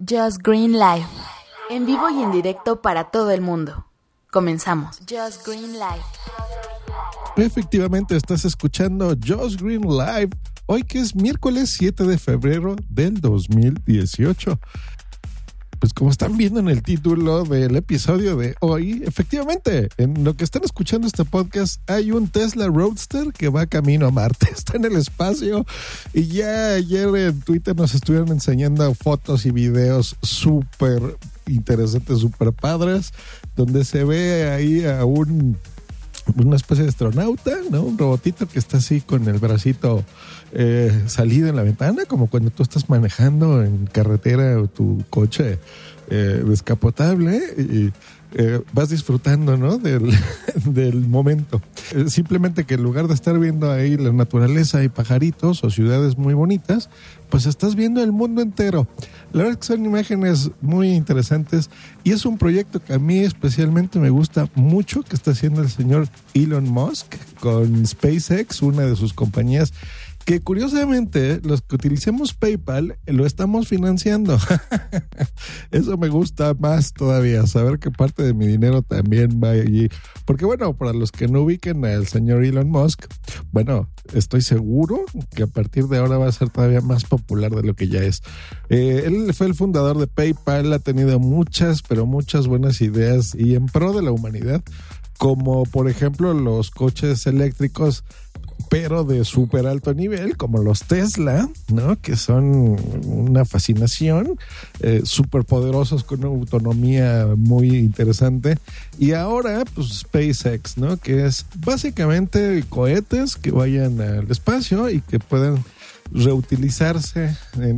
Just Green Live. En vivo y en directo para todo el mundo. Comenzamos. Just Green Live. Efectivamente, estás escuchando Just Green Live. Hoy que es miércoles 7 de febrero del 2018 pues como están viendo en el título del episodio de hoy, efectivamente, en lo que están escuchando este podcast, hay un Tesla Roadster que va camino a Marte, está en el espacio. Y ya ayer en Twitter nos estuvieron enseñando fotos y videos súper interesantes, súper padres, donde se ve ahí a un una especie de astronauta, ¿no? Un robotito que está así con el bracito eh, salido en la ventana, como cuando tú estás manejando en carretera o tu coche eh, descapotable y eh, vas disfrutando, ¿no? Del, del momento. Eh, simplemente que en lugar de estar viendo ahí la naturaleza y pajaritos o ciudades muy bonitas, pues estás viendo el mundo entero. La verdad es que son imágenes muy interesantes y es un proyecto que a mí especialmente me gusta mucho que está haciendo el señor Elon Musk con SpaceX, una de sus compañías que curiosamente los que utilicemos PayPal lo estamos financiando. Eso me gusta más todavía, saber que parte de mi dinero también va allí. Porque bueno, para los que no ubiquen al señor Elon Musk, bueno, estoy seguro que a partir de ahora va a ser todavía más popular de lo que ya es. Eh, él fue el fundador de PayPal, ha tenido muchas, pero muchas buenas ideas y en pro de la humanidad como por ejemplo los coches eléctricos pero de súper alto nivel, como los Tesla, ¿no? Que son una fascinación, eh, súper poderosos con una autonomía muy interesante. Y ahora, pues SpaceX, ¿no? Que es básicamente cohetes que vayan al espacio y que puedan reutilizarse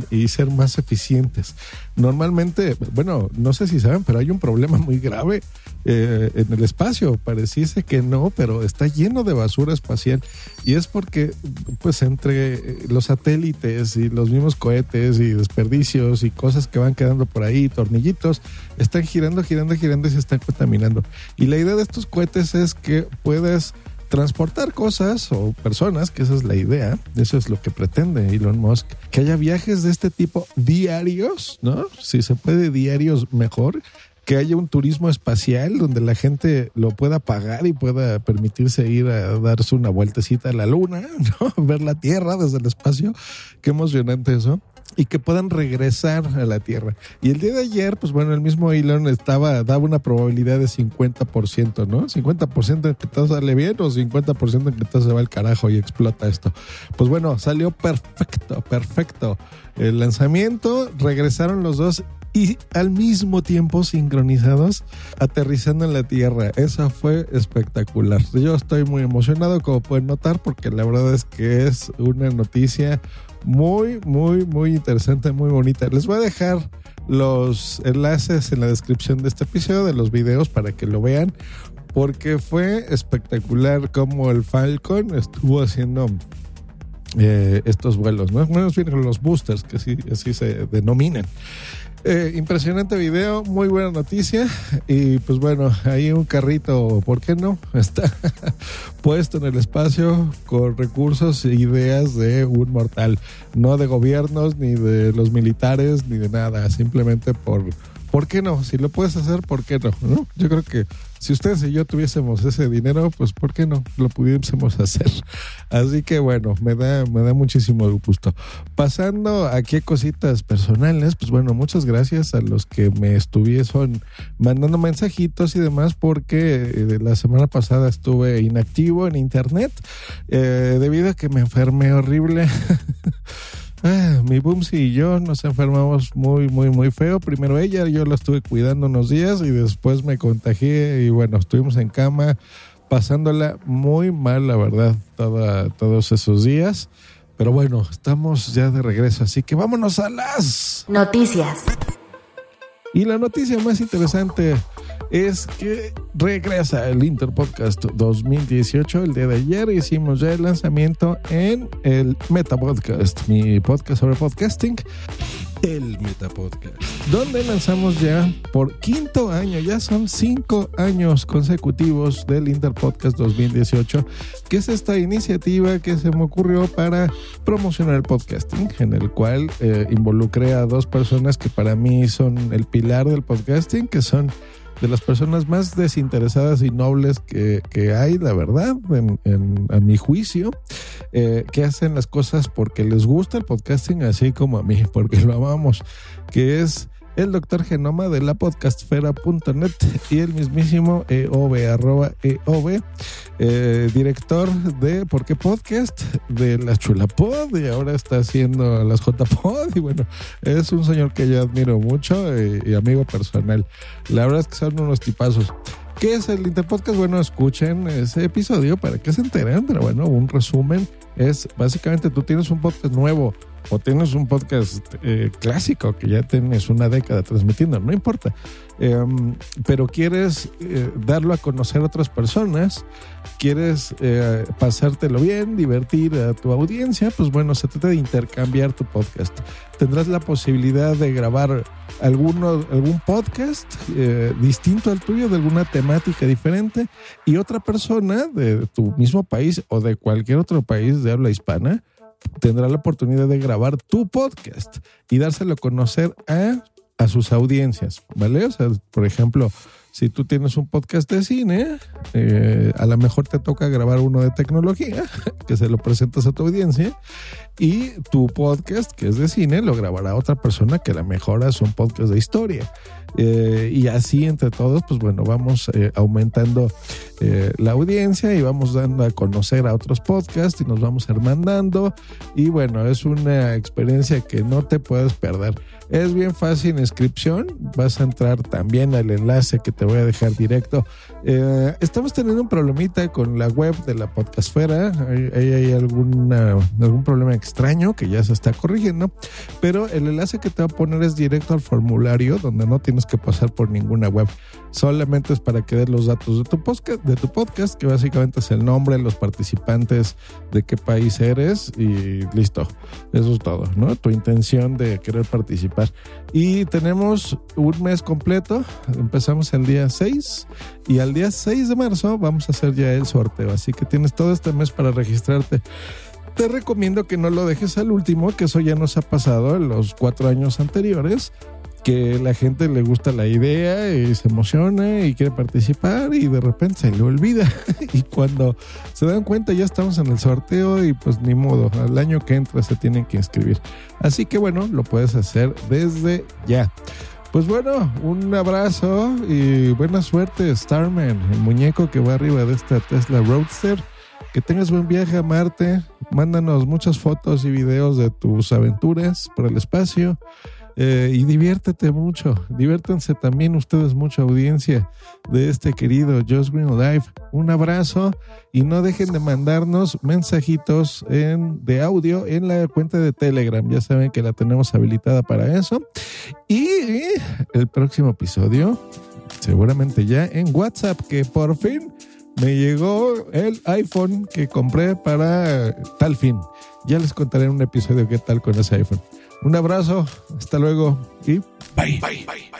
y ser más eficientes. Normalmente, bueno, no sé si saben, pero hay un problema muy grave eh, en el espacio. Pareciese que no, pero está lleno de basura espacial y es porque, pues, entre los satélites y los mismos cohetes y desperdicios y cosas que van quedando por ahí, tornillitos, están girando, girando, girando y se están contaminando. Y la idea de estos cohetes es que puedes transportar cosas o personas, que esa es la idea, eso es lo que pretende Elon Musk, que haya viajes de este tipo diarios, ¿no? Si se puede diarios mejor, que haya un turismo espacial donde la gente lo pueda pagar y pueda permitirse ir a darse una vueltecita a la luna, ¿no? Ver la Tierra desde el espacio. Qué emocionante eso y que puedan regresar a la Tierra. Y el día de ayer, pues bueno, el mismo Elon estaba, daba una probabilidad de 50%, ¿no? 50% en que todo sale bien o 50% en que todo se va al carajo y explota esto. Pues bueno, salió perfecto, perfecto. El lanzamiento, regresaron los dos y al mismo tiempo sincronizados aterrizando en la Tierra. Eso fue espectacular. Yo estoy muy emocionado, como pueden notar, porque la verdad es que es una noticia muy, muy, muy interesante, muy bonita. Les voy a dejar los enlaces en la descripción de este episodio de los videos para que lo vean, porque fue espectacular como el Falcon estuvo haciendo eh, estos vuelos, ¿no? Bueno, los boosters, que así, así se denominan. Eh, impresionante video, muy buena noticia. Y pues bueno, ahí un carrito, ¿por qué no? Está puesto en el espacio con recursos e ideas de un mortal. No de gobiernos, ni de los militares, ni de nada. Simplemente por, ¿por qué no? Si lo puedes hacer, ¿por qué no? Yo creo que si ustedes y yo tuviésemos ese dinero, pues ¿por qué no? Lo pudiésemos hacer. Así que bueno, me da, me da muchísimo gusto. Pasando aquí a cositas personales, pues bueno, muchas gracias a los que me estuviesen mandando mensajitos y demás, porque eh, la semana pasada estuve inactivo en internet eh, debido a que me enfermé horrible. Ah, mi Bumsy y yo nos enfermamos muy, muy, muy feo. Primero ella, yo la estuve cuidando unos días y después me contagié y bueno, estuvimos en cama pasándola muy mal, la verdad, todos esos días. Pero bueno, estamos ya de regreso, así que vámonos a las noticias. Y la noticia más interesante es que regresa el Interpodcast 2018. El día de ayer hicimos ya el lanzamiento en el Meta Podcast, mi podcast sobre podcasting. el Metapodcast, donde lanzamos ya por quinto año, ya son cinco años consecutivos del Interpodcast 2018, que es esta iniciativa que se me ocurrió para promocionar el podcasting, en el cual eh, involucré a dos personas que para mí son el pilar del podcasting, que son de las personas más desinteresadas y nobles que, hay, la verdad, en, a mi juicio, eh, que hacen las cosas porque les gusta el podcasting, así como a mí, porque lo amamos, que es el doctor Genoma de la podcastfera.net y el mismísimo EOB, arroba EOB, eh, director de ¿Por qué Podcast? de la Chulapod y ahora está haciendo las JPod y bueno, es un señor que yo admiro mucho eh, y amigo personal. La verdad es que son unos tipazos. ¿Qué es el Interpodcast? Bueno, escuchen ese episodio para que se enteren, pero bueno, un resumen es básicamente tú tienes un podcast nuevo o tienes un podcast eh, clásico que ya tienes una década transmitiendo, no importa, em, pero quieres eh, darlo a conocer a otras personas, quieres eh, pasártelo bien, divertir a tu audiencia, pues bueno, se trata de intercambiar tu podcast. Tendrás la posibilidad de grabar alguno, algún podcast distinto al tuyo, de alguna temática diferente, y otra persona de tu mismo país o de cualquier otro país de habla hispana, tendrá la oportunidad de grabar tu podcast y dárselo a conocer a, a sus audiencias, ¿vale? O sea, por ejemplo, si tú tienes un podcast de cine, eh, a lo mejor te toca grabar uno de tecnología, que se lo presentas a tu audiencia, y tu podcast, que es de cine, lo grabará otra persona que a lo mejor es un podcast de historia. Eh, y así entre todos, pues bueno, vamos eh, aumentando la audiencia y vamos dando a conocer a otros podcasts y nos vamos hermandando. Y bueno, es una experiencia que no te puedes perder. Es bien fácil inscripción. Vas a entrar también al enlace que te voy a dejar directo. Eh, estamos teniendo un problemita con la web de la podcastfera. Hay, hay alguna, algún problema extraño que ya se está corrigiendo. Pero el enlace que te voy a poner es directo al formulario donde no tienes que pasar por ninguna web. Solamente es para que des los datos de tu podcast, de tu podcast, que básicamente es el nombre, los participantes, de qué país eres y listo. Eso es todo, ¿no? Tu intención de querer participar y tenemos un mes completo. Empezamos el día 6 y al día 6 de marzo vamos a hacer ya el sorteo. Así que tienes todo este mes para registrarte. Te recomiendo que no lo dejes al último, que eso ya nos ha pasado en los cuatro años anteriores que la gente le gusta la idea y se emociona y quiere participar y de repente se le olvida y cuando se dan cuenta ya estamos en el sorteo y pues ni modo, al año que entra se tienen que inscribir. Así que bueno, lo puedes hacer desde ya. Pues bueno, un abrazo y buena suerte Starman, el muñeco que va arriba de esta Tesla Roadster. Que tengas buen viaje a Marte. Mándanos muchas fotos y videos de tus aventuras por el espacio. Eh, y diviértete mucho, diviértanse también ustedes mucha audiencia de este querido Just Green Live. Un abrazo y no dejen de mandarnos mensajitos en, de audio en la cuenta de Telegram. Ya saben que la tenemos habilitada para eso. Y el próximo episodio, seguramente ya en WhatsApp, que por fin me llegó el iPhone que compré para tal fin. Ya les contaré en un episodio qué tal con ese iPhone. Un abrazo, hasta luego y bye. bye, bye.